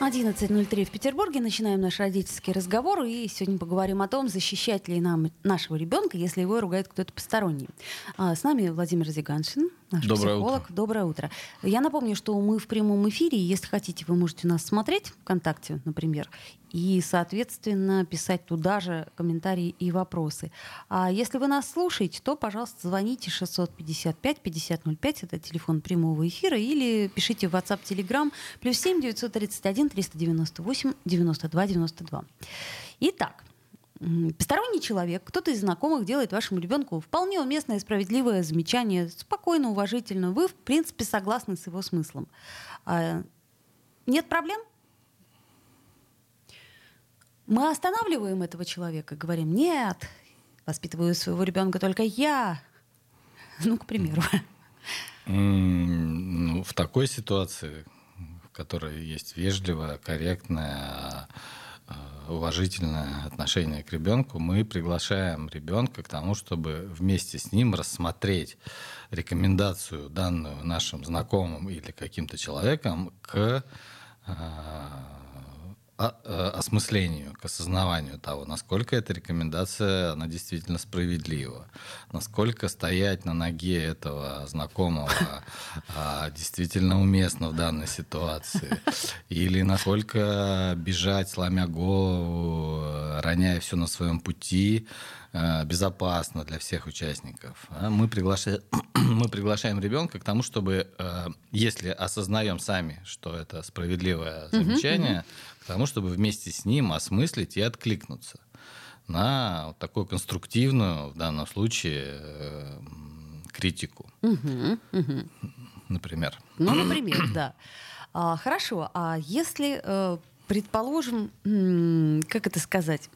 11.03 в Петербурге. Начинаем наш родительский разговор. И сегодня поговорим о том, защищать ли нам нашего ребенка, если его ругает кто-то посторонний. А, с нами Владимир Зиганшин, наш Доброе психолог. утро. Доброе утро. Я напомню, что мы в прямом эфире. Если хотите, вы можете нас смотреть ВКонтакте, например, и, соответственно, писать туда же комментарии и вопросы. А если вы нас слушаете, то, пожалуйста, звоните 655-5005, это телефон прямого эфира, или пишите в WhatsApp, Telegram, плюс 7 931 398 92 92. Итак, посторонний человек, кто-то из знакомых делает вашему ребенку вполне уместное и справедливое замечание, спокойно, уважительно. Вы, в принципе, согласны с его смыслом. А, Нет проблем? Мы останавливаем этого человека и говорим, нет, воспитываю своего ребенка только я. Ну, к примеру. М, ну, в такой ситуации, в которой есть вежливое, корректное, э, уважительное отношение к ребенку, мы приглашаем ребенка к тому, чтобы вместе с ним рассмотреть рекомендацию, данную нашим знакомым или каким-то человеком, к э, осмыслению, к осознаванию того, насколько эта рекомендация, она действительно справедлива, насколько стоять на ноге этого знакомого а, действительно уместно в данной ситуации, или насколько бежать, сломя голову, э, роняя все на своем пути, э, безопасно для всех участников. А Мы приглашаем, мы приглашаем ребенка к тому, чтобы, э, если осознаем сами, что это справедливое замечание, тому, чтобы вместе с ним осмыслить и откликнуться на вот такую конструктивную, в данном случае, э, критику, например. Ну, например, да. А, хорошо, а если, э, предположим, как это сказать,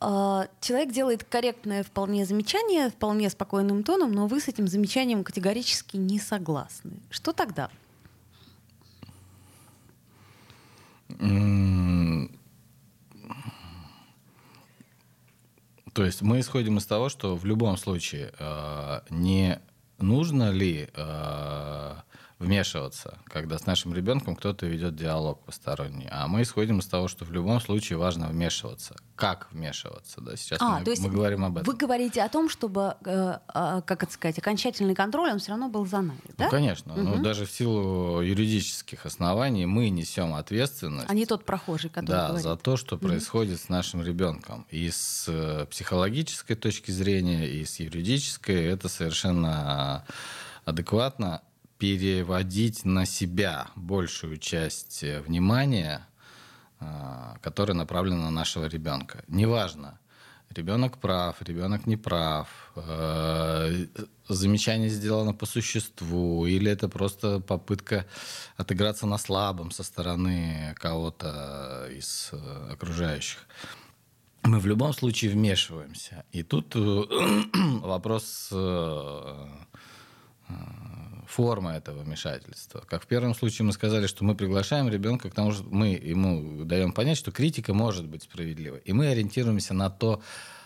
а, человек делает корректное вполне замечание, вполне спокойным тоном, но вы с этим замечанием категорически не согласны. Что тогда? То есть мы исходим из того, что в любом случае э, не нужно ли э, вмешиваться, когда с нашим ребенком кто-то ведет диалог посторонний, а мы исходим из того, что в любом случае важно вмешиваться. Как вмешиваться? Да? Сейчас А, мы, то есть мы говорим об этом. Вы говорите о том, чтобы, э, а, как это сказать, окончательный контроль, он все равно был за нами, да? Ну, конечно. Ну, Мгм. даже в силу юридических оснований мы несем ответственность. А не тот прохожий, который Да, говорит. за то, что происходит с нашим ребенком. И с э, психологической точки зрения, и с юридической это совершенно адекватно переводить на себя большую часть э, внимания, э, которая направлена на нашего ребенка. Неважно, ребенок прав, ребенок не прав, э, замечание сделано по существу, или это просто попытка отыграться на слабом со стороны кого-то из э, окружающих. Мы в любом случае вмешиваемся. И тут вопрос э, э, формы этого вмешательства. Как в первом случае мы сказали, что мы приглашаем ребенка к тому, что мы ему даем понять, что критика может быть справедливой. И мы ориентируемся на то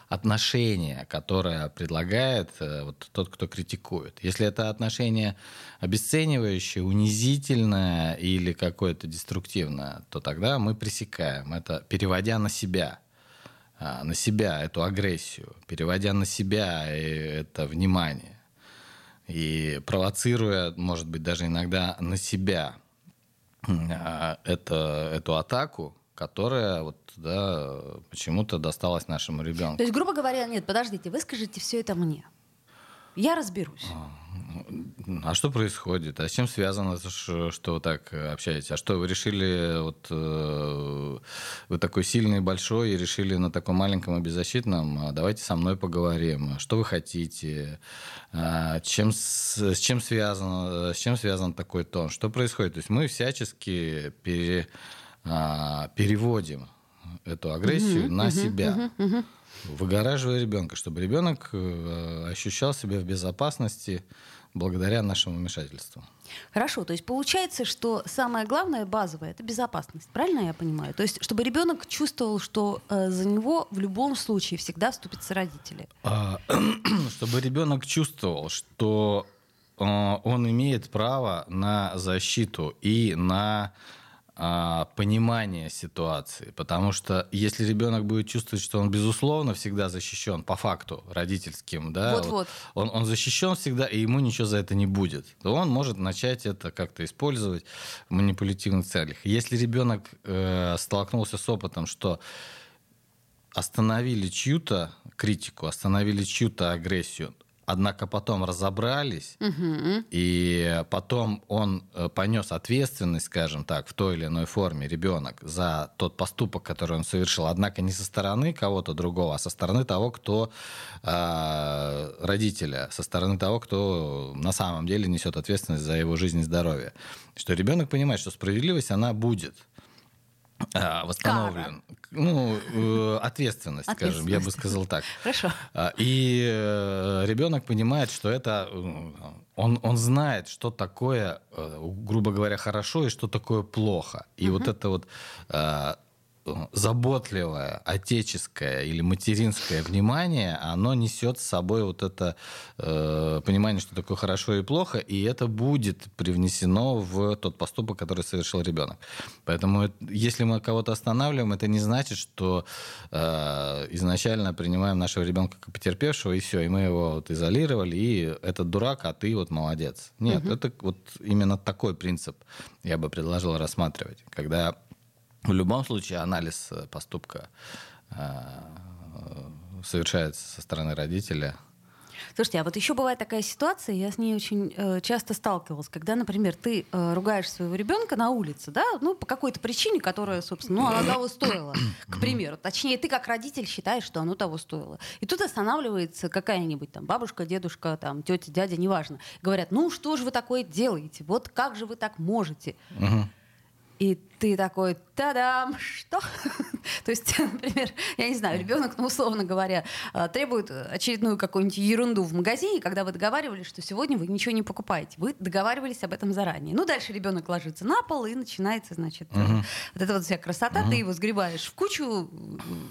отношение, которое предлагает э, вот тот, кто критикует. Если это отношение обесценивающее, унизительное или какое-то деструктивное, то тогда мы пресекаем это, переводя на себя а, на себя эту агрессию, переводя на себя э, это внимание и провоцируя, может быть, даже иногда на себя а, это, эту атаку, которая вот, да, почему-то досталась нашему ребенку. То есть, грубо говоря, нет, подождите, вы скажите все это мне. Я разберусь. А что происходит? А с чем связано, что вы так э, общаетесь? А что, вы решили, вот э, вы такой сильный и большой, и решили на таком маленьком и беззащитном, а давайте со мной поговорим. А Что вы хотите? А, Чем, с, чем связано, с чем связан такой тон? Что происходит? То есть мы всячески пере- а, переводим эту агрессию на себя. выгораживая ребенка, чтобы ребенок э, ощущал себя в безопасности благодаря нашему вмешательству. Хорошо, то есть получается, что самое главное, базовое, это безопасность, правильно я понимаю? То есть, чтобы ребенок чувствовал, что э, за него в любом случае всегда вступятся родители. А, чтобы ребенок чувствовал, что э, он имеет право на защиту и на а, понимание ситуации. Потому что если ребенок будет чувствовать, что он, безусловно, всегда защищен по факту родительским, да, вот, он, он защищен всегда, и ему ничего за это не будет, то он может начать это как-то использовать в манипулятивных целях. Если ребенок э, столкнулся с опытом, что остановили чью-то критику, остановили чью-то агрессию, Однако потом разобрались, угу. и потом он э, понес ответственность, скажем так, в той или иной форме, ребенок, за тот поступок, который он совершил. Однако не со стороны кого-то другого, а со стороны того, кто э, родителя, со стороны того, кто на самом деле несет ответственность за его жизнь и здоровье. Что ребенок понимает, что справедливость, она будет. А, восстановлен. Кара. Ну, э, ответственность, скажем, я бы сказал так. Хорошо. А, и э, ребенок понимает, что это... Э, он, он знает, что такое, грубо говоря, хорошо и что такое плохо. И угу. вот это вот заботливое, отеческое или материнское внимание, оно несет с собой вот это э, понимание, что такое хорошо и плохо, и это будет привнесено в тот поступок, который совершил ребенок. Поэтому если мы кого-то останавливаем, это не значит, что э, изначально принимаем нашего ребенка как потерпевшего, и все, и мы его вот изолировали, и этот дурак, а ты вот молодец. Нет, угу. это вот именно такой принцип я бы предложил рассматривать, когда в любом случае анализ э, поступка э, совершается со стороны родителя. Слушайте, а вот еще бывает такая ситуация, я с ней очень э, часто сталкивалась, когда, например, ты э, ругаешь своего ребенка на улице, да, ну, по какой-то причине, которая, собственно, ну, она того стоила, к примеру. Точнее, ты как родитель считаешь, что оно того стоило. И тут останавливается какая-нибудь там бабушка, дедушка, там, тетя, дядя, неважно. Говорят, ну, что же вы такое делаете? Вот как же вы так можете? И ты такой, та-дам, что? То есть, например, я не знаю, ребенок, ну, условно говоря, э, требует очередную какую-нибудь ерунду в магазине, когда вы договаривались, что сегодня вы ничего не покупаете. Вы договаривались об этом заранее. Ну, дальше ребенок ложится на пол, и начинается, значит, uh-huh. вот эта вот вся красота. Uh-huh. Ты его сгребаешь в кучу,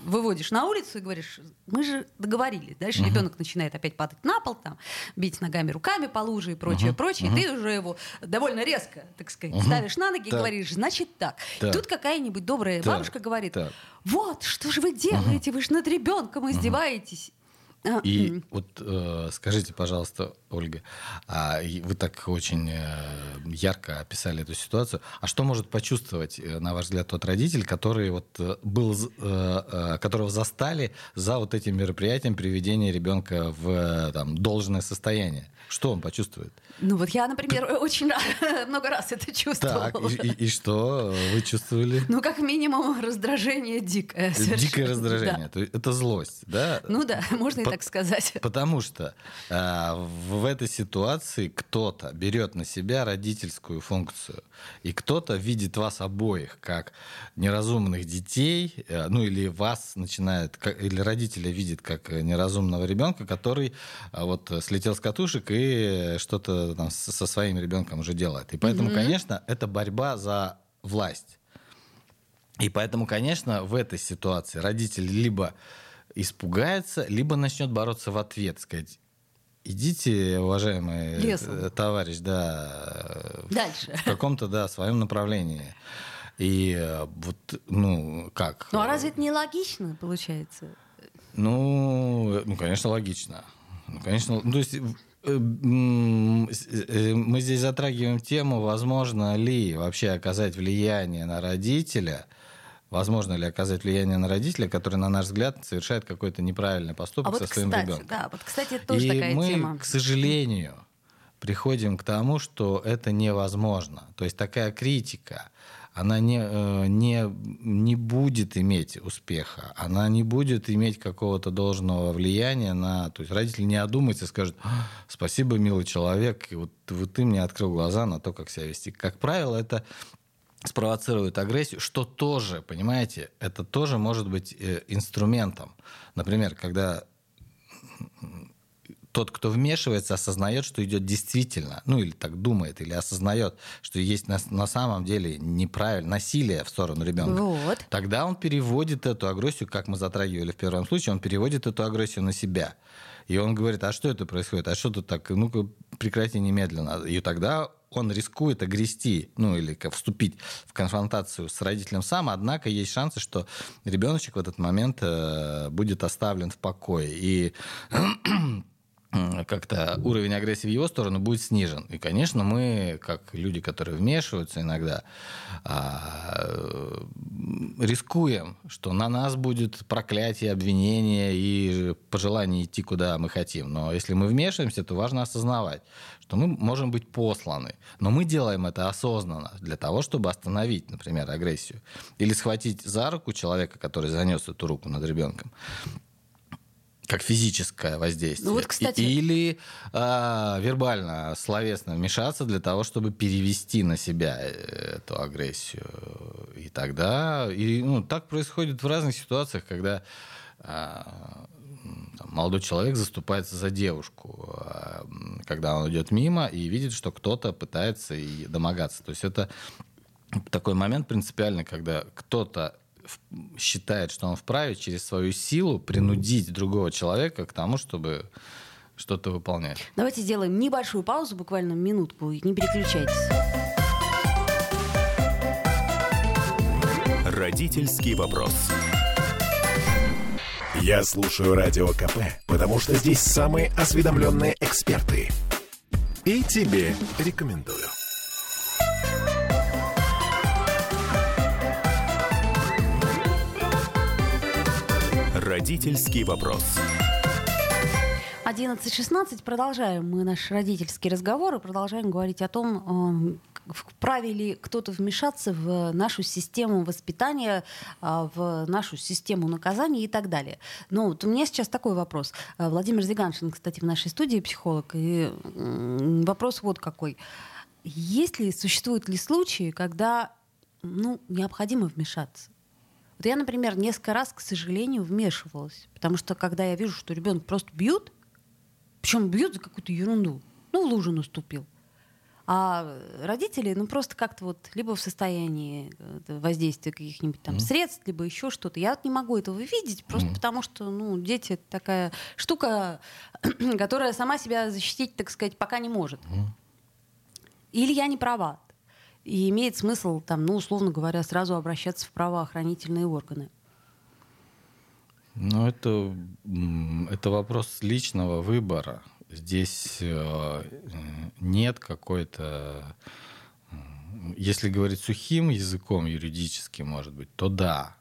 выводишь на улицу и говоришь, мы же договорились. Дальше uh-huh. ребенок начинает опять падать на пол, там, бить ногами, руками по луже и прочее, uh-huh. прочее. Uh-huh. И ты уже его довольно резко, так сказать, uh-huh. ставишь на ноги так. и говоришь, значит так. так. Тут какая-нибудь добрая так. бабушка говорит, так вот, что же вы делаете, вы же над ребенком издеваетесь. А, и вот э, скажите, пожалуйста, Ольга, а вы так очень э, ярко описали эту ситуацию. А что может почувствовать, э, на ваш взгляд, тот родитель, который вот э, был, э, э, которого застали за вот этим мероприятием приведения ребенка в там, должное состояние? Что он почувствует? Ну вот я, например, очень много раз это чувствовала. Так, и, и, и что вы чувствовали? Ну, как минимум, раздражение дикое. Совершенно. Дикое раздражение. Да. Это злость, да? Ну да, можно и так сказать. Потому что а, в этой ситуации кто-то берет на себя родительскую функцию, и кто-то видит вас обоих как неразумных детей, э, ну или вас начинает, или родителя видит как неразумного ребенка, который а, вот слетел с катушек и что-то там со своим ребенком уже делает. И поэтому, mm-hmm. конечно, это борьба за власть. И поэтому, конечно, в этой ситуации родитель либо испугается, либо начнет бороться в ответ, сказать, идите, уважаемый Лесом. товарищ, да, Дальше. в каком-то, да, своем направлении. И э, вот, ну, как? Ну, а разве это не логично, получается? Ну, ну, конечно, логично. Ну, конечно, ну, то есть Э, э, мы здесь затрагиваем тему, возможно ли вообще оказать влияние на родителя, возможно ли оказать влияние на родителя, который, на наш взгляд, совершает какой-то неправильный поступок а вот, со своим кстати, ребенком. Да, вот, кстати, это тоже И такая мы, тема. к сожалению, приходим к тому, что это невозможно. То есть такая критика, она не, э, не, не будет иметь успеха, она не будет иметь какого-то должного влияния на... То есть родитель не одумается и скажет, «А, спасибо, милый человек, вот, вот ты мне открыл глаза на то, как себя вести. Как правило, это спровоцирует агрессию, что тоже, понимаете, это тоже может быть э, инструментом. Например, когда тот, кто вмешивается, осознает, что идет действительно, ну или так думает, или осознает, что есть на, на самом деле неправильно насилие в сторону ребенка, вот. тогда он переводит эту агрессию, как мы затрагивали в первом случае, он переводит эту агрессию на себя. И он говорит, а что это происходит? А что тут так? Ну-ка, прекрати немедленно. И тогда он рискует огрести, ну или как, вступить в конфронтацию с родителем сам, однако есть шансы, что ребеночек в этот момент э, будет оставлен в покое. И как-то уровень агрессии в его сторону будет снижен. И, конечно, мы, как люди, которые вмешиваются иногда, а, рискуем, что на нас будет проклятие, обвинение и пожелание идти, куда мы хотим. Но если мы вмешиваемся, то важно осознавать, что мы можем быть посланы. Но мы делаем это осознанно для того, чтобы остановить, например, агрессию. Или схватить за руку человека, который занес эту руку над ребенком, как физическое воздействие. Ну вот, кстати... Или э, вербально, словесно вмешаться для того, чтобы перевести на себя э, эту агрессию. И тогда... И, ну, так происходит в разных ситуациях, когда э, там, молодой человек заступается за девушку, э, когда он идет мимо и видит, что кто-то пытается и домогаться. То есть это такой момент принципиальный, когда кто-то считает, что он вправе через свою силу принудить другого человека к тому, чтобы что-то выполнять. Давайте сделаем небольшую паузу, буквально минутку, не переключайтесь. Родительский вопрос. Я слушаю радио КП, потому что здесь самые осведомленные эксперты. И тебе рекомендую. Родительский вопрос. 11.16. Продолжаем мы наш родительский разговор и продолжаем говорить о том, э, вправе ли кто-то вмешаться в нашу систему воспитания, а, в нашу систему наказания и так далее. Но вот у меня сейчас такой вопрос. Э, Владимир Зиганшин, кстати, в нашей студии психолог, и вопрос вот какой. Есть ли, существуют ли случаи, когда ну, необходимо вмешаться? Вот я, например, несколько раз, к сожалению, вмешивалась. Потому что когда я вижу, что ребенок просто бьют, причем бьют за какую-то ерунду, ну, в лужу наступил. А родители, ну, просто как-то вот либо в состоянии э, воздействия каких-нибудь там mm-hmm. средств, либо еще что-то. Я вот не могу этого видеть, просто mm-hmm. потому что, ну, дети это такая штука, которая сама себя защитить, так сказать, пока не может. Mm-hmm. Или я не права. И имеет смысл, там, ну, условно говоря, сразу обращаться в правоохранительные органы. Ну, это, это вопрос личного выбора. Здесь э, нет какой-то... Если говорить сухим языком юридическим, может быть, то да.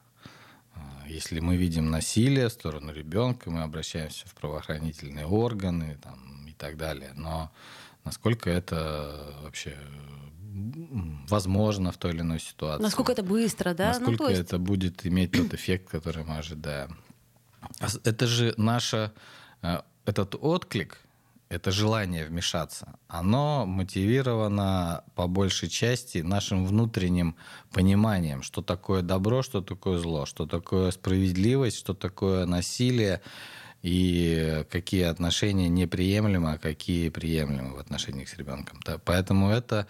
Э, если мы видим насилие в сторону ребенка, мы обращаемся в правоохранительные органы там, и так далее. Но насколько это вообще возможно в той или иной ситуации. Насколько это быстро, да? Ну, Насколько ну, есть... это будет иметь тот эффект, который мы ожидаем. А это же наше, э, этот отклик, это желание вмешаться, оно мотивировано по большей части нашим внутренним пониманием, что такое добро, что такое зло, что такое справедливость, что такое насилие и какие отношения неприемлемы, а какие приемлемы в отношениях с ребенком. Да, поэтому это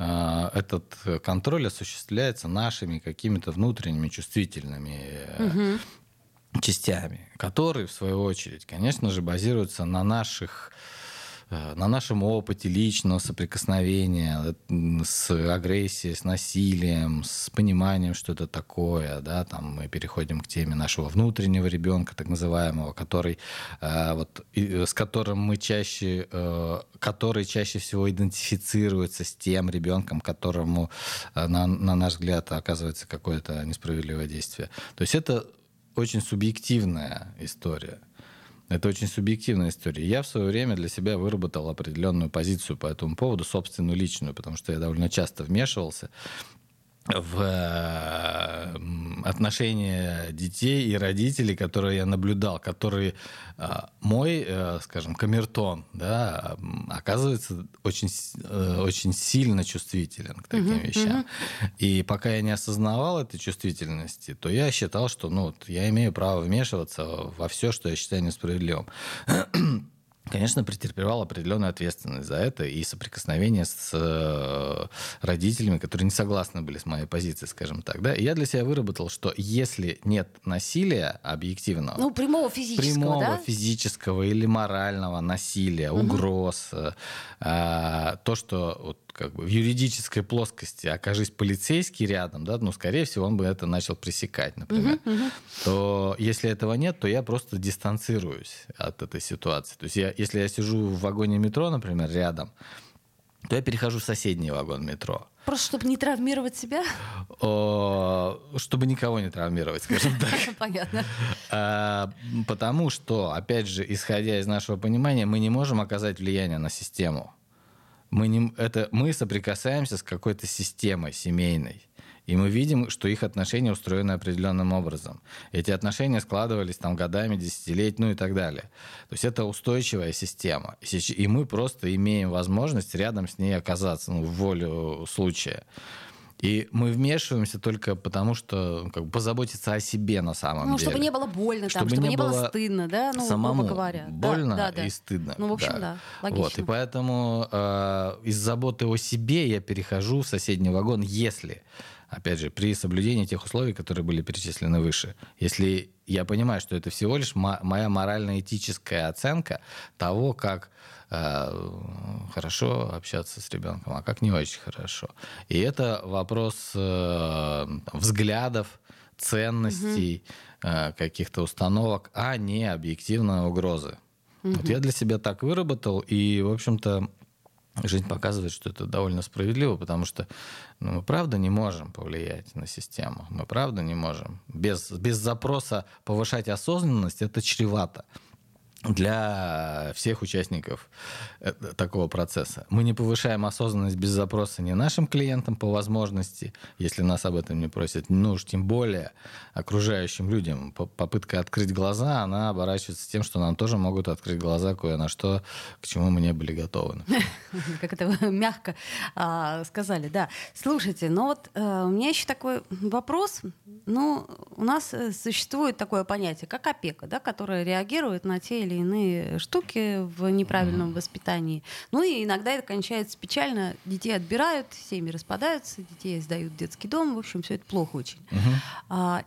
этот контроль осуществляется нашими какими-то внутренними чувствительными угу. частями, которые, в свою очередь, конечно же, базируются на наших Э, на нашем опыте личного соприкосновения э, с агрессией, с насилием, с пониманием, что это такое, да, там мы переходим к теме нашего внутреннего ребенка, так называемого, который, э, вот, с которым мы чаще, который чаще всего идентифицируется с тем ребенком, которому, на, на наш взгляд, оказывается какое-то несправедливое действие. То есть это очень субъективная история. Это очень субъективная история. Я в свое время для себя выработал определенную позицию по этому поводу, собственную личную, потому что я довольно часто вмешивался в э, отношения детей и родителей, которые я наблюдал, которые э, мой, э, скажем, камертон, да, оказывается очень, очень сильно чувствителен к таким uh-huh, вещам. Uh-huh. И пока я не осознавал этой чувствительности, то я считал, что ну, я имею право вмешиваться во все, что я считаю несправедливым конечно, претерпевал определенную ответственность за это и соприкосновение с э, родителями, которые не согласны были с моей позицией, скажем так. Да? И я для себя выработал, что если нет насилия объективного... Ну, прямого физического, Прямого да? физического или морального насилия, угу. угроз, э, то, что вот, как бы в юридической плоскости окажись полицейский рядом, да, ну, скорее всего, он бы это начал пресекать, например, угу, угу. то если этого нет, то я просто дистанцируюсь от этой ситуации. То есть я, если я сижу в вагоне метро, например, рядом, то я перехожу в соседний вагон метро. Просто чтобы не травмировать себя? О, чтобы никого не травмировать, скажем так. Понятно. А, потому что, опять же, исходя из нашего понимания, мы не можем оказать влияние на систему мы, не, это, мы соприкасаемся с какой-то системой семейной. И мы видим, что их отношения устроены определенным образом. Эти отношения складывались там годами, десятилетиями, ну и так далее. То есть это устойчивая система. И мы просто имеем возможность рядом с ней оказаться ну, в волю случая. И мы вмешиваемся только потому, что как бы, позаботиться о себе на самом ну, деле. Ну, чтобы не было больно, чтобы, там, чтобы не, не было стыдно, да, ну, самому грубо говоря. Больно да, да, да. и стыдно. Ну, в общем, да, да логично. Вот, и поэтому э, из заботы о себе я перехожу в соседний вагон, если, опять же, при соблюдении тех условий, которые были перечислены выше. Если я понимаю, что это всего лишь моя морально-этическая оценка того, как Э, хорошо общаться с ребенком, а как не очень хорошо. И это вопрос э, взглядов, ценностей, угу. каких-то установок, а не объективной угрозы. Угу. Вот я для себя так выработал, и, в общем-то, жизнь показывает, что это довольно справедливо, потому что ну, мы правда не можем повлиять на систему. Мы правда не можем. Без, без запроса повышать осознанность это чревато для всех участников э, такого процесса. Мы не повышаем осознанность без запроса ни нашим клиентам по возможности, если нас об этом не просят, ну уж тем более окружающим людям. Попытка открыть глаза, она оборачивается тем, что нам тоже могут открыть глаза кое на что, к чему мы не были готовы. Как это мягко а, сказали, да. Слушайте, ну вот э, у меня еще такой вопрос. Ну, у нас э, существует такое понятие, как опека, да, которая реагирует на те или или иные штуки в неправильном mm-hmm. воспитании. Ну и иногда это кончается печально. Детей отбирают, семьи распадаются, детей сдают в детский дом. В общем, все это плохо очень. Mm-hmm.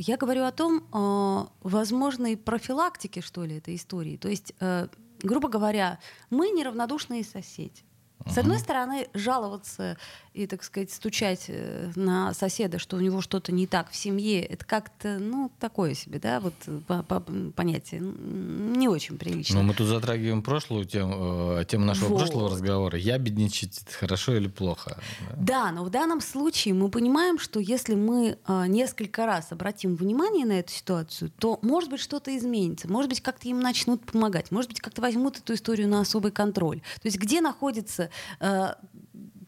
Я говорю о том, а, возможной профилактике, что ли, этой истории. То есть, а, грубо говоря, мы неравнодушные соседи. С одной стороны, жаловаться и, так сказать, стучать э, на соседа, что у него что-то не так в семье, это как-то, ну, такое себе, да, вот по, по понятие, не очень прилично. Но ну, мы тут затрагиваем прошлую тему, э, тему нашего вот. прошлого разговора. Я бедничать, хорошо или плохо? Да? да, но в данном случае мы понимаем, что если мы а, несколько раз обратим внимание на эту ситуацию, то, может быть, что-то изменится, может быть, как-то им начнут помогать, может быть, как-то возьмут эту историю на особый контроль. То есть где находится э,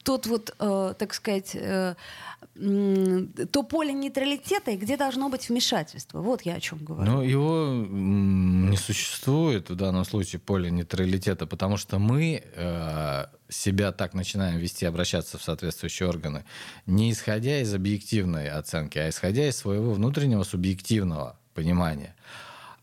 тот вот, э, так сказать, э, то поле нейтралитета, и где должно быть вмешательство. Вот я о чем говорю. Ну, его не существует в данном случае поле нейтралитета, потому что мы себя так начинаем вести, обращаться в соответствующие органы, не исходя из объективной оценки, а исходя из своего внутреннего субъективного понимания.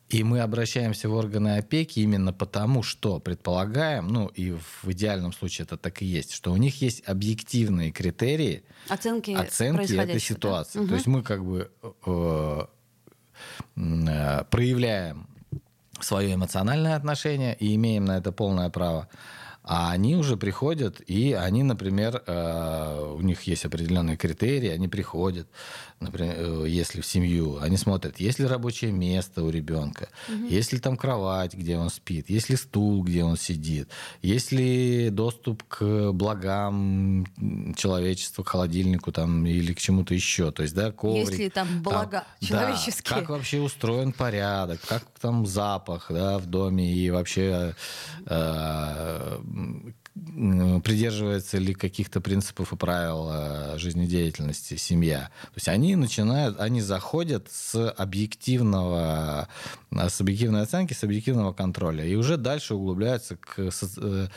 И мы обращаемся в органы опеки именно потому, что предполагаем, ну и в идеальном случае это так и есть, что у них есть объективные критерии оценки, оценки этой ситуации. Да? То есть мы как бы э, э, проявляем свое эмоциональное отношение и имеем на это полное право. А они уже приходят, и они, например, э, у них есть определенные критерии, они приходят, например, э, если в семью, они смотрят, есть ли рабочее место у ребенка, угу. есть ли там кровать, где он спит, есть ли стул, где он сидит, есть ли доступ к благам человечества, к холодильнику там, или к чему-то еще. То есть, да, коврик. Есть ли там блага там, человеческие. Да, как вообще устроен порядок, как там запах да, в доме и вообще э, придерживается ли каких-то принципов и правил э, жизнедеятельности семья. То есть они начинают, они заходят с объективного, с объективной оценки, с объективного контроля, и уже дальше углубляются к, э,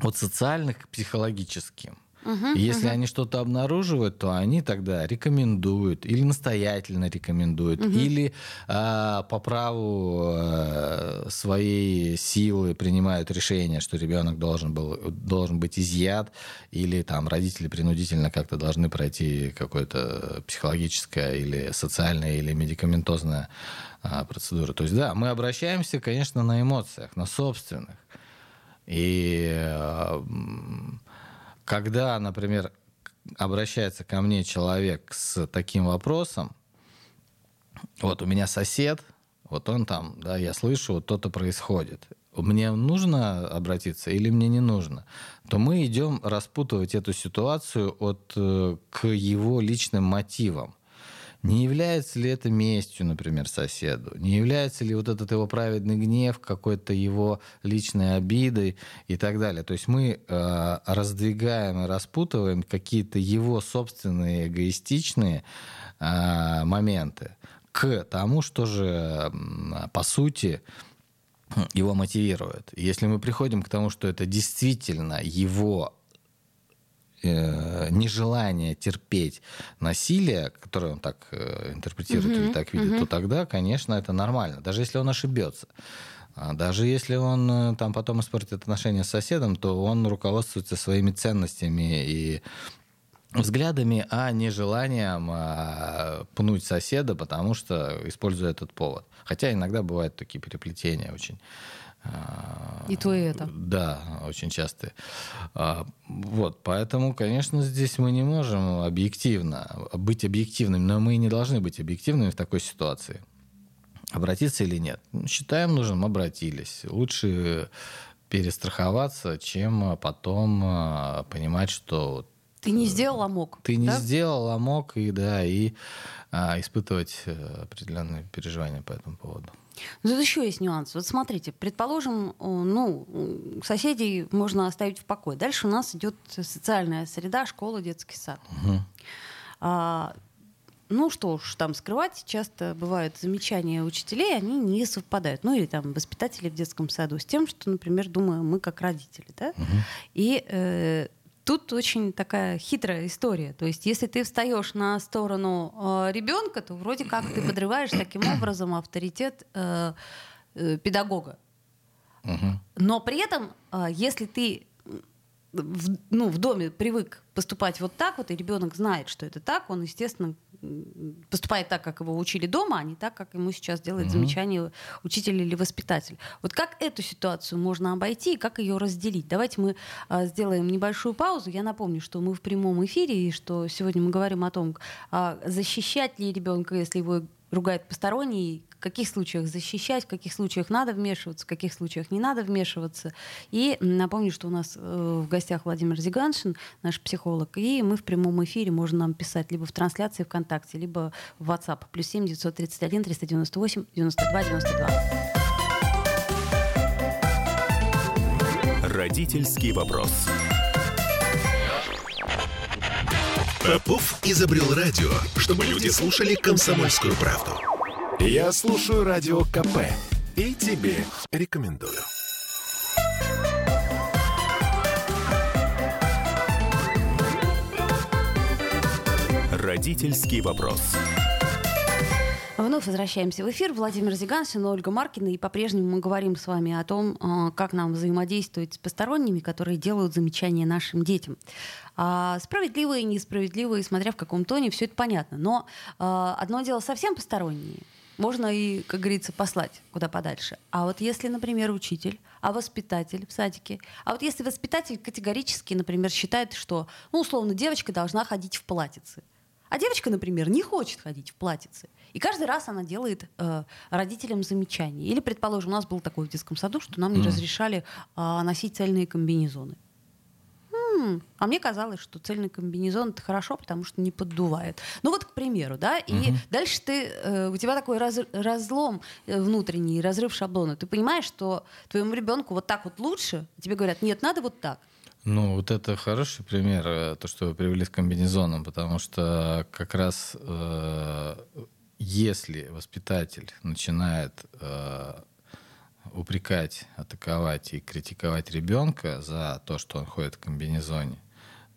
от социальных к психологическим. Угу, Если угу. они что-то обнаруживают, то они тогда рекомендуют или настоятельно рекомендуют, угу. или э, по праву э, своей силы принимают решение, что ребенок должен был должен быть изъят, или там родители принудительно как-то должны пройти какое-то психологическое или социальное или медикаментозное э, процедуру. То есть да, мы обращаемся, конечно, на эмоциях, на собственных. И э, когда, например, обращается ко мне человек с таким вопросом, вот у меня сосед, вот он там, да, я слышу, вот то-то происходит. Мне нужно обратиться или мне не нужно? То мы идем распутывать эту ситуацию от, э, к его личным мотивам. Не является ли это местью, например, соседу? Не является ли вот этот его праведный гнев какой-то его личной обидой и так далее? То есть мы э, раздвигаем и распутываем какие-то его собственные эгоистичные э, моменты к тому, что же по сути его мотивирует. Если мы приходим к тому, что это действительно его э, нежелание терпеть насилие, которое он так э, интерпретирует mm-hmm. или так видит, mm-hmm. то тогда, конечно, это нормально, даже если он ошибется. А даже если он э, там потом испортит отношения с соседом, то он руководствуется своими ценностями и взглядами, а не желанием а, пнуть соседа, потому что используя этот повод. Хотя иногда бывают такие переплетения очень и то, и это. Да, очень часто. А, вот, поэтому, конечно, здесь мы не можем объективно быть объективными, но мы и не должны быть объективными в такой ситуации. Обратиться или нет? Считаем нужным, обратились. Лучше перестраховаться, чем потом а, понимать, что ты не сделал амок. Ты да? не сделал амок, и да, и а, испытывать э, определенные переживания по этому поводу. Но тут еще есть нюанс. Вот смотрите, предположим, ну, соседей можно оставить в покое. Дальше у нас идет социальная среда, школа, детский сад. Угу. А, ну что уж там скрывать, часто бывают замечания учителей, они не совпадают. Ну или там воспитатели в детском саду с тем, что, например, думаем мы как родители. Да? Угу. И э, тут очень такая хитрая история. То есть, если ты встаешь на сторону э, ребенка, то вроде как ты подрываешь таким образом авторитет э, э, педагога. Угу. Но при этом, э, если ты в, ну, в доме привык поступать вот так вот, и ребенок знает, что это так, он, естественно, поступает так, как его учили дома, а не так, как ему сейчас делает угу. замечание учитель или воспитатель. Вот как эту ситуацию можно обойти и как ее разделить? Давайте мы а, сделаем небольшую паузу. Я напомню, что мы в прямом эфире и что сегодня мы говорим о том, а, защищать ли ребенка, если его ругает посторонний, в каких случаях защищать, в каких случаях надо вмешиваться, в каких случаях не надо вмешиваться. И напомню, что у нас э, в гостях Владимир Зиганшин, наш психолог, и мы в прямом эфире, можно нам писать либо в трансляции ВКонтакте, либо в WhatsApp. Плюс 7 931 398 92 92. Родительский вопрос. Попов изобрел радио, чтобы люди слушали комсомольскую правду. Я слушаю радио КП и тебе рекомендую. Родительский вопрос. Вновь возвращаемся в эфир. Владимир Зиганшин, Ольга Маркина. И по-прежнему мы говорим с вами о том, а, как нам взаимодействовать с посторонними, которые делают замечания нашим детям. А, справедливые, несправедливые, смотря в каком тоне, все это понятно. Но а, одно дело совсем посторонние. Можно и, как говорится, послать куда подальше. А вот если, например, учитель, а воспитатель в садике, а вот если воспитатель категорически, например, считает, что, ну, условно, девочка должна ходить в платьице, а девочка, например, не хочет ходить в платьице. И каждый раз она делает э, родителям замечания. Или, предположим, у нас был такой в детском саду, что нам не mm. разрешали э, носить цельные комбинезоны. М-м, а мне казалось, что цельный комбинезон это хорошо, потому что не поддувает. Ну вот, к примеру, да, и угу. дальше ты, э, у тебя такой раз, разлом э, внутренний, разрыв шаблона. Ты понимаешь, что твоему ребенку вот так вот лучше, тебе говорят, нет, надо вот так. Ну, вот это хороший пример, э, то, что вы привели с комбинезоном, потому что как раз э, если воспитатель начинает э, упрекать, атаковать и критиковать ребенка за то, что он ходит в комбинезоне,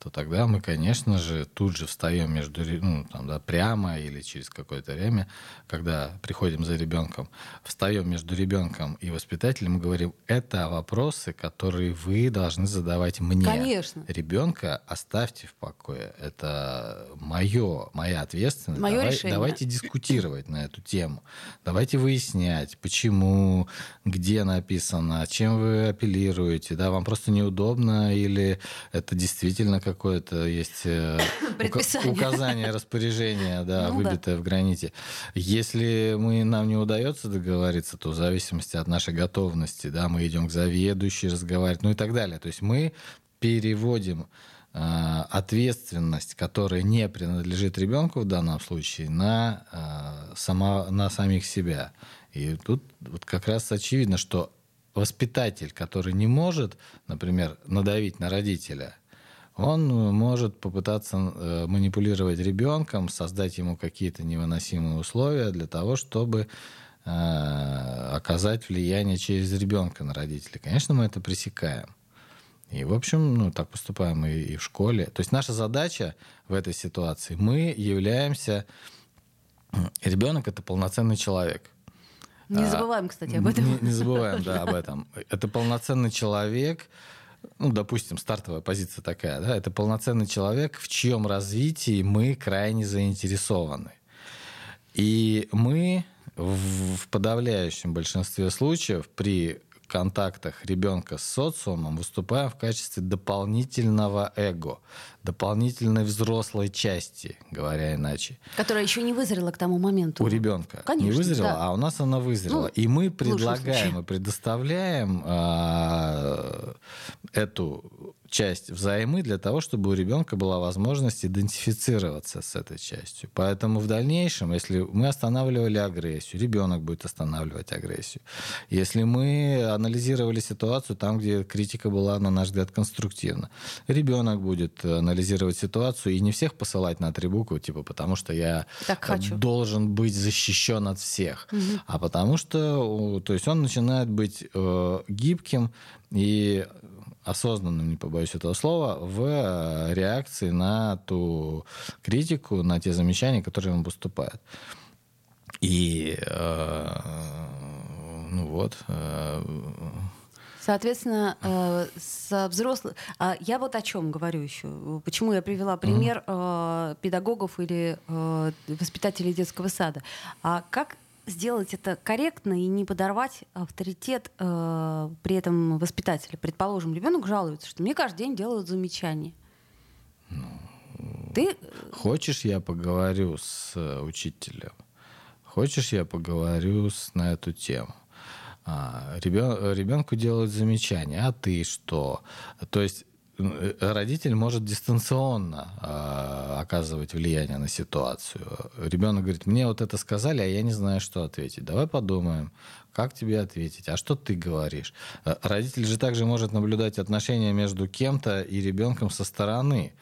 то тогда мы, конечно же, тут же встаем между, ну, там, да, прямо или через какое-то время, когда приходим за ребенком, встаем между ребенком и воспитателем и говорим, это вопросы, которые вы должны задавать мне. Конечно. Ребенка оставьте в покое. Это мое, моя ответственность. Мое Давай, решение. Давайте дискутировать на эту тему. Давайте выяснять, почему, где написано, чем вы апеллируете. Да, вам просто неудобно или это действительно как какое-то есть э, указание, распоряжение, да, Ну да. выбитое в граните. Если мы, нам не удается договориться, то в зависимости от нашей готовности, да, мы идем к заведующей разговаривать, ну и так далее. То есть мы переводим э, ответственность, которая не принадлежит ребенку в данном случае, на, э, сама, на самих себя. И тут вот как раз очевидно, что воспитатель, который не может, например, надавить на родителя, он может попытаться э, манипулировать ребенком, создать ему какие-то невыносимые условия для того, чтобы э, оказать влияние через ребенка на родителей. Конечно, мы это пресекаем. И, в общем, ну, так поступаем и, и в школе. То есть наша задача в этой ситуации, мы являемся... Ребенок — это полноценный человек. Не забываем, кстати, об этом. Не, не забываем, да, об этом. Это полноценный человек, ну, допустим, стартовая позиция такая, да, это полноценный человек, в чьем развитии мы крайне заинтересованы. И мы в, подавляющем большинстве случаев при контактах ребенка с социумом выступаем в качестве дополнительного эго, дополнительной взрослой части, говоря иначе Которая еще не вызрела к тому моменту. у ребенка Конечно, не вызрела, да. а у нас она вызрела. Ну, и мы предлагаем и предоставляем а, эту часть взаймы для того, чтобы у ребенка была возможность идентифицироваться с этой частью. Поэтому в дальнейшем, если мы останавливали агрессию, ребенок будет останавливать агрессию. Если мы анализировали ситуацию там, где критика была, на наш взгляд, конструктивна, ребенок будет анализировать ситуацию и не всех посылать на три буквы, типа, потому что я Так хочу. должен быть защищен от всех, а потому что, то есть он начинает быть э, гибким и осознанным, не побоюсь этого слова, в э, реакции на ту критику, на те замечания, которые ему поступают. И э, ну вот, э, Соответственно, э, со взрослых... а Я вот о чем говорю еще. Почему я привела пример э, педагогов или э, воспитателей детского сада. А как сделать это корректно и не подорвать авторитет э, при этом воспитателя? Предположим, ребенок жалуется, что мне каждый день делают замечания. Ты хочешь, я поговорю с э, учителем? Хочешь, я поговорю с, на эту тему? А, ребен- ребенку делают замечания, а ты что? То есть э, родитель может дистанционно а, оказывать влияние на ситуацию. Ребенок говорит, мне вот это сказали, а я не знаю, что ответить. Давай подумаем, как тебе ответить, а что ты говоришь. Э, Родитель же также может наблюдать отношения между кем-то и ребенком со стороны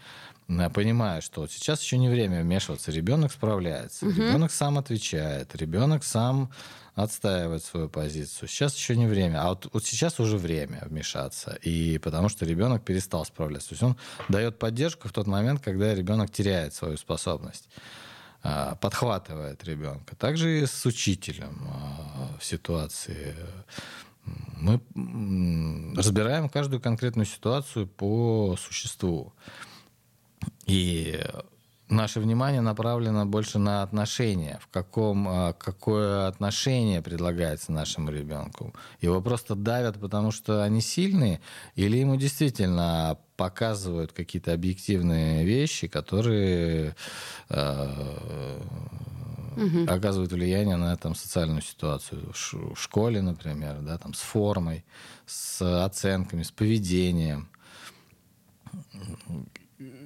э, понимая, что вот сейчас еще не время вмешиваться, ребенок справляется, ребенок сам отвечает, ребенок сам отстаивает свою позицию. Сейчас еще не время, а вот, вот сейчас уже время вмешаться, и потому что ребенок перестал справляться. То есть он дает поддержку в тот момент, когда ребенок теряет свою способность а, подхватывает ребенка. Также и с учителем а, в ситуации. Мы разбираем каждую конкретную ситуацию по существу. И наше внимание направлено больше на отношения, в каком, а, какое отношение предлагается нашему ребенку. Его просто давят, потому что они сильные, или ему действительно показывают какие-то объективные вещи, которые э, оказывают влияние на там, социальную ситуацию в школе, например, да, там, с формой, с оценками, с поведением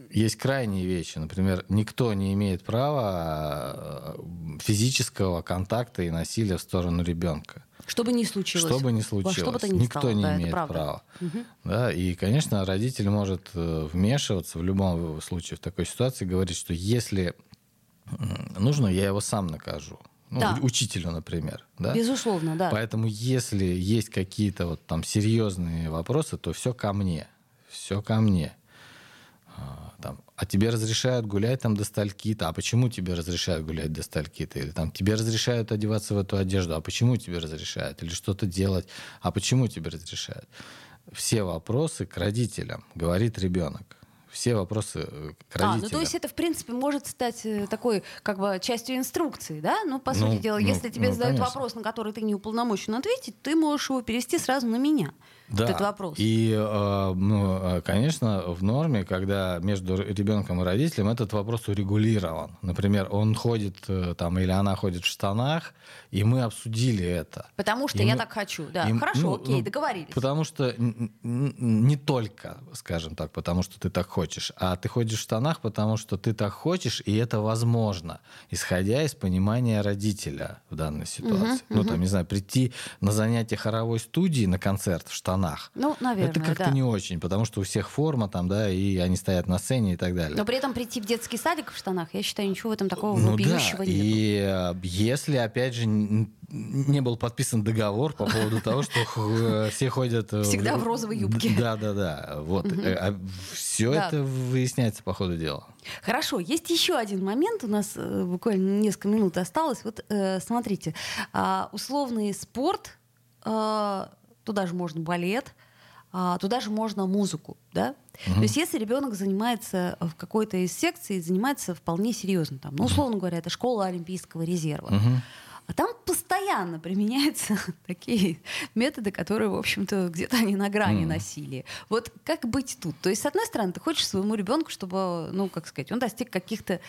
есть крайние вещи. Например, никто не имеет права э, физического контакта и насилия в сторону ребенка. Что бы ни случилось. Что бы ни случилось. Что бы то ни Никто стало, не да, имеет права. Мгм. Да, и, конечно, родитель может э, вмешиваться в любом случае в такой ситуации, говорить, что если нужно, я его сам накажу. Ну, Да. Учителю, например. Да? Безусловно, да. Поэтому, если есть какие-то вот там серьезные вопросы, то все ко мне. Все ко мне. А, Там, а тебе разрешают гулять там до стальки-то, а почему тебе разрешают гулять до стальки-то? Или там тебе разрешают одеваться в эту одежду, а почему тебе разрешают? Или что-то делать, а почему тебе разрешают? Все вопросы к родителям, говорит ребенок. Все вопросы э, к А, родителям. ну то есть это, в принципе, может стать э, такой, как бы, частью инструкции, да? Ну, по Ну, сути дела, ну, если тебе ну, задают конечно. вопрос, на который ты не уполномочен ответить, ты можешь его перевести сразу на меня. Да. Этот вопрос. И, э, ну, э, конечно, в норме, когда между ребенком и родителем этот вопрос урегулирован. Например, он ходит э, там или она ходит в штанах, и мы обсудили это. Потому что И я мы- так хочу, да. и Хорошо, ну, окей, ну, договорились. Потому что не только, скажем так, потому что ты так хочешь, а ты ходишь в штанах, потому что ты так хочешь, и это возможно, исходя из понимания родителя в данной ситуации. ну, там, не знаю, прийти на занятие хоровой студии, на концерт в штанах. Ну, наверное, это как-то да. не очень, потому что у всех форма там, да, и они стоят на сцене и так далее. Но при этом прийти в детский садик в штанах, я считаю, ничего в этом такого Ну вопиющего да, нет. и э, если, опять же, не был подписан договор по поводу того, что э, все ходят... э, Всегда в розовой юбке. Да, да, да. Вот. Все Да. это выясняется по ходу дела. Хорошо, есть еще один момент, у нас э, буквально несколько минут осталось. Вот э, смотрите, а, условный спорт, а, туда же можно балет, а, туда же можно музыку, да? То есть если ребенок занимается в какой-то из секций, занимается вполне серьезно, там, ну, условно говоря, это школа Олимпийского резерва. Мгм. А там постоянно применяются такие методы, которые, в общем-то, где-то они на грани Мгм. насилия. Вот как быть тут? То есть, с одной стороны, ты хочешь своему ребенку, чтобы, ну, как сказать, он достиг каких-то э,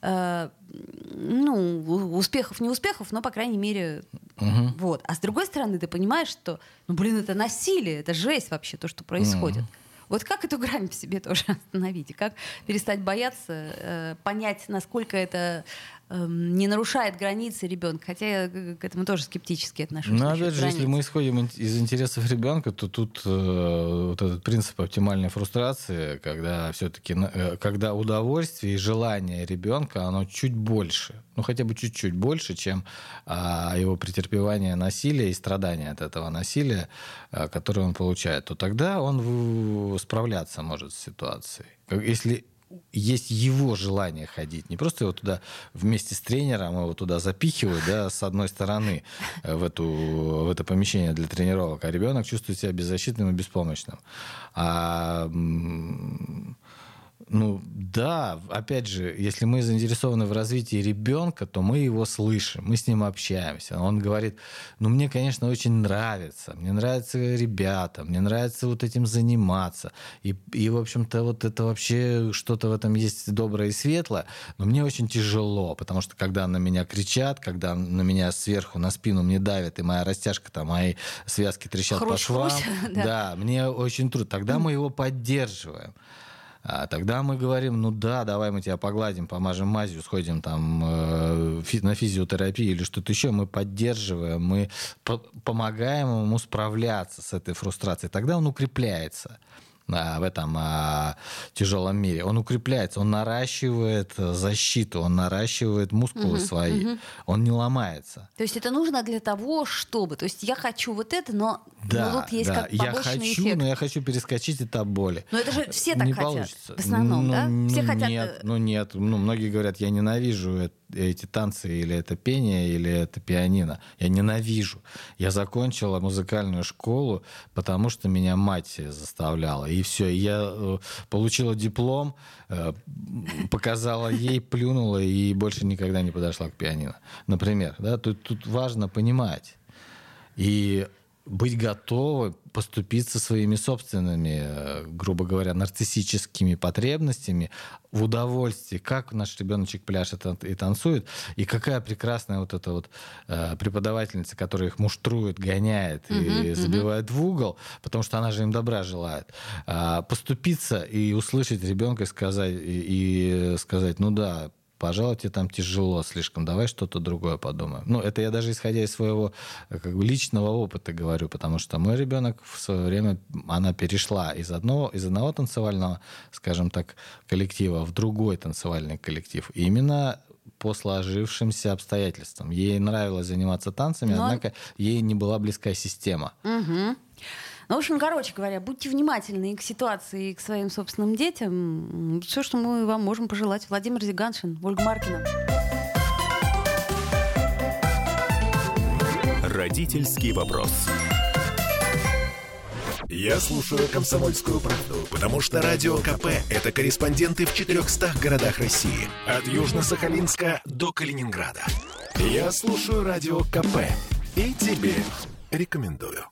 ну, у- успехов, не успехов, но, по крайней мере, Мгм. вот. А с другой стороны, ты понимаешь, что, ну, блин, это насилие, это жесть вообще, то, что происходит. Вот как эту грань в себе тоже остановить? И как перестать бояться, э, понять, насколько это не нарушает границы ребенка? Хотя я к этому тоже скептически отношусь. Ну, насчет опять же, если мы исходим из интересов ребенка, то тут э, вот этот принцип оптимальной фрустрации, когда все-таки, когда удовольствие и желание ребенка, оно чуть больше, ну хотя бы чуть-чуть больше, чем а, его претерпевание насилия и страдания от этого насилия, а, которое он получает, то тогда он в- справляться может с ситуацией. Если есть его желание ходить. Не просто его туда вместе с тренером его туда запихивают, да, с одной стороны э, в, эту, в это помещение для тренировок, а ребенок чувствует себя беззащитным и беспомощным. А, ну да, опять же, если мы заинтересованы в развитии ребенка, то мы его слышим, мы с ним общаемся. Он говорит, ну мне, конечно, очень нравится, мне нравятся ребята, мне нравится вот этим заниматься. И, и в общем-то, вот это вообще что-то в этом есть доброе и светлое, но мне очень тяжело, потому что когда на меня кричат, когда на меня сверху на спину мне давят, и моя растяжка, там, мои связки трещат по швам, да. да, мне очень трудно. Тогда мы его поддерживаем. А тогда мы говорим, ну да, давай мы тебя погладим, помажем мазью, сходим там э, на физиотерапию или что-то еще. Мы поддерживаем, мы по- помогаем ему справляться с этой фрустрацией. Тогда он укрепляется в этом а, тяжелом мире. Он укрепляется, он наращивает э, защиту, он наращивает мускулы свои, он не ломается. То есть это нужно для того, чтобы... То есть я хочу вот это, но, Да, но тут есть да. как я хочу, эффект. но я хочу перескочить этап боли. Но это же все так не хотят. получится. В основном, ну, да? ну, Все хотят... Нет, э, ну нет. Ну, многие говорят, я ненавижу э- эти танцы, или это пение, или это пианино. Я ненавижу. Я закончила музыкальную школу, потому что меня мать заставляла. И все. Я э, получила диплом, э, показала ей, плюнула и больше никогда не подошла к пианино. Например. Да? Тут, тут важно понимать. И быть готовы поступиться своими собственными, э, грубо говоря, нарциссическими потребностями в удовольствии, как наш ребеночек пляшет и танцует, и какая прекрасная вот эта вот э, преподавательница, которая их муштрует, гоняет uh-huh, и забивает uh-huh. в угол, потому что она же им добра желает. А, поступиться и услышать ребенка и сказать, и, и сказать, ну да, пожалуй, тебе там тяжело слишком, давай что-то другое подумаем. Ну, это я даже исходя из своего как бы, личного опыта говорю, потому что мой ребенок в свое время, она перешла из одного, из одного танцевального, скажем так, коллектива в другой танцевальный коллектив. И именно по сложившимся обстоятельствам. Ей нравилось заниматься танцами, Но... однако ей не была близкая система. Угу. Ну, в общем, короче говоря, будьте внимательны и к ситуации, и к своим собственным детям. Все, что мы вам можем пожелать. Владимир Зиганшин, Ольга Маркина. Родительский вопрос. Я слушаю «Комсомольскую правду», потому что «Радио КП» — это корреспонденты в 400 городах России. От Южно-Сахалинска до Калининграда. Я слушаю «Радио КП» и тебе рекомендую.